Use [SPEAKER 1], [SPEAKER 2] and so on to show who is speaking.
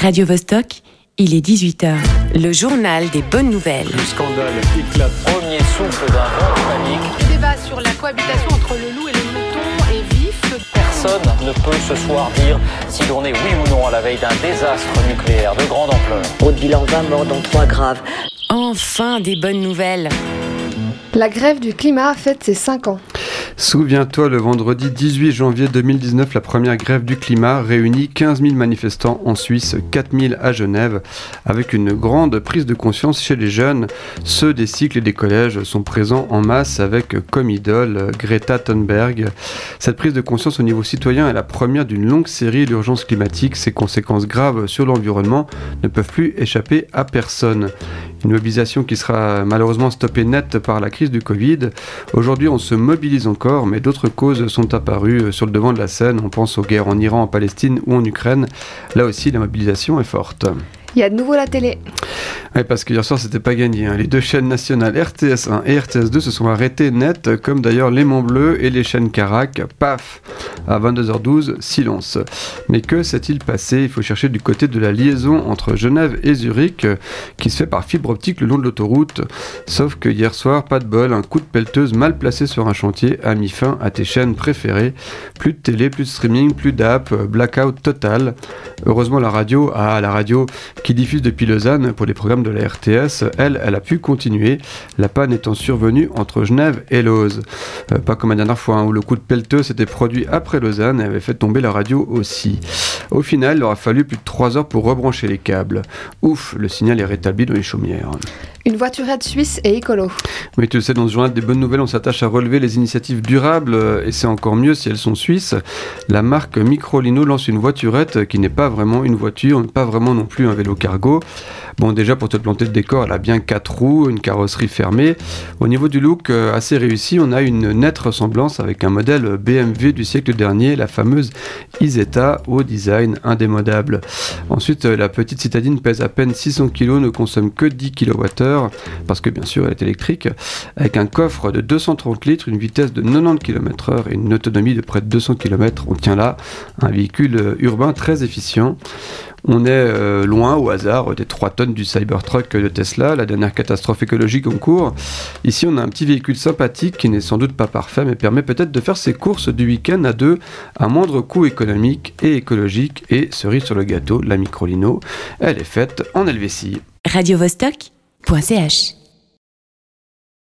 [SPEAKER 1] Radio Vostok, il est 18h. Le journal des bonnes nouvelles.
[SPEAKER 2] Le scandale éclate.
[SPEAKER 3] Premier souffle d'un vent de panique.
[SPEAKER 4] Le débat sur la cohabitation entre le loup et le mouton est vif.
[SPEAKER 3] Personne ne peut ce soir dire si l'on est oui ou non à la veille d'un désastre nucléaire de grande ampleur.
[SPEAKER 5] Au bilan 20 morts dont 3 graves.
[SPEAKER 1] Enfin des bonnes nouvelles.
[SPEAKER 6] La grève du climat fête ses 5 ans.
[SPEAKER 7] Souviens-toi, le vendredi 18 janvier 2019, la première grève du climat réunit 15 000 manifestants en Suisse, 4 000 à Genève, avec une grande prise de conscience chez les jeunes. Ceux des cycles et des collèges sont présents en masse avec comme idole Greta Thunberg. Cette prise de conscience au niveau citoyen est la première d'une longue série d'urgences climatiques. Ses conséquences graves sur l'environnement ne peuvent plus échapper à personne. Une mobilisation qui sera malheureusement stoppée net par la crise du Covid. Aujourd'hui, on se mobilise encore, mais d'autres causes sont apparues sur le devant de la scène. On pense aux guerres en Iran, en Palestine ou en Ukraine. Là aussi, la mobilisation est forte.
[SPEAKER 6] Il y a de nouveau la télé.
[SPEAKER 7] Oui, parce qu'hier soir, c'était pas gagné. hein. Les deux chaînes nationales RTS1 et RTS2 se sont arrêtées net, comme d'ailleurs Léman Bleu et les chaînes Carac. Paf À 22h12, silence. Mais que s'est-il passé? Il faut chercher du côté de la liaison entre Genève et Zurich, qui se fait par fibre optique le long de l'autoroute. Sauf que hier soir, pas de bol, un coup de pelleteuse mal placé sur un chantier a mis fin à tes chaînes préférées. Plus de télé, plus de streaming, plus d'app, blackout total. Heureusement, la radio, ah, la radio qui diffuse depuis Lausanne pour les programmes de la RTS, elle, elle a pu continuer, la panne étant survenue entre Genève et Lauze. Euh, pas comme la dernière fois, hein, où le coup de pelleteux s'était produit après Lausanne et avait fait tomber la radio aussi. Au final, il aura fallu plus de 3 heures pour rebrancher les câbles. Ouf, le signal est rétabli dans les chaumières.
[SPEAKER 6] Une voiturette suisse et écolo.
[SPEAKER 7] Oui, tu sais, dans ce journal des bonnes nouvelles, on s'attache à relever les initiatives durables, euh, et c'est encore mieux si elles sont suisses. La marque Microlino lance une voiturette qui n'est pas vraiment une voiture, pas vraiment non plus un vélo cargo. Bon, déjà, pour te planter le décor, elle a bien quatre roues, une carrosserie fermée. Au niveau du look, euh, assez réussi, on a une nette ressemblance avec un modèle BMW du siècle dernier, la fameuse Isetta, au design indémodable. Ensuite, euh, la petite citadine pèse à peine 600 kg, ne consomme que 10 kWh, parce que bien sûr, elle est électrique, avec un coffre de 230 litres, une vitesse de 90 km/h et une autonomie de près de 200 km. On tient là un véhicule euh, urbain très efficient. On est euh, loin au hasard des 3 tonnes du Cybertruck de Tesla, la dernière catastrophe écologique en cours. Ici, on a un petit véhicule sympathique qui n'est sans doute pas parfait, mais permet peut-être de faire ses courses du week-end à deux à moindre coût économique et écologique. Et cerise sur le gâteau, la Microlino, elle est faite en Helvétie.
[SPEAKER 1] radiovostok.ch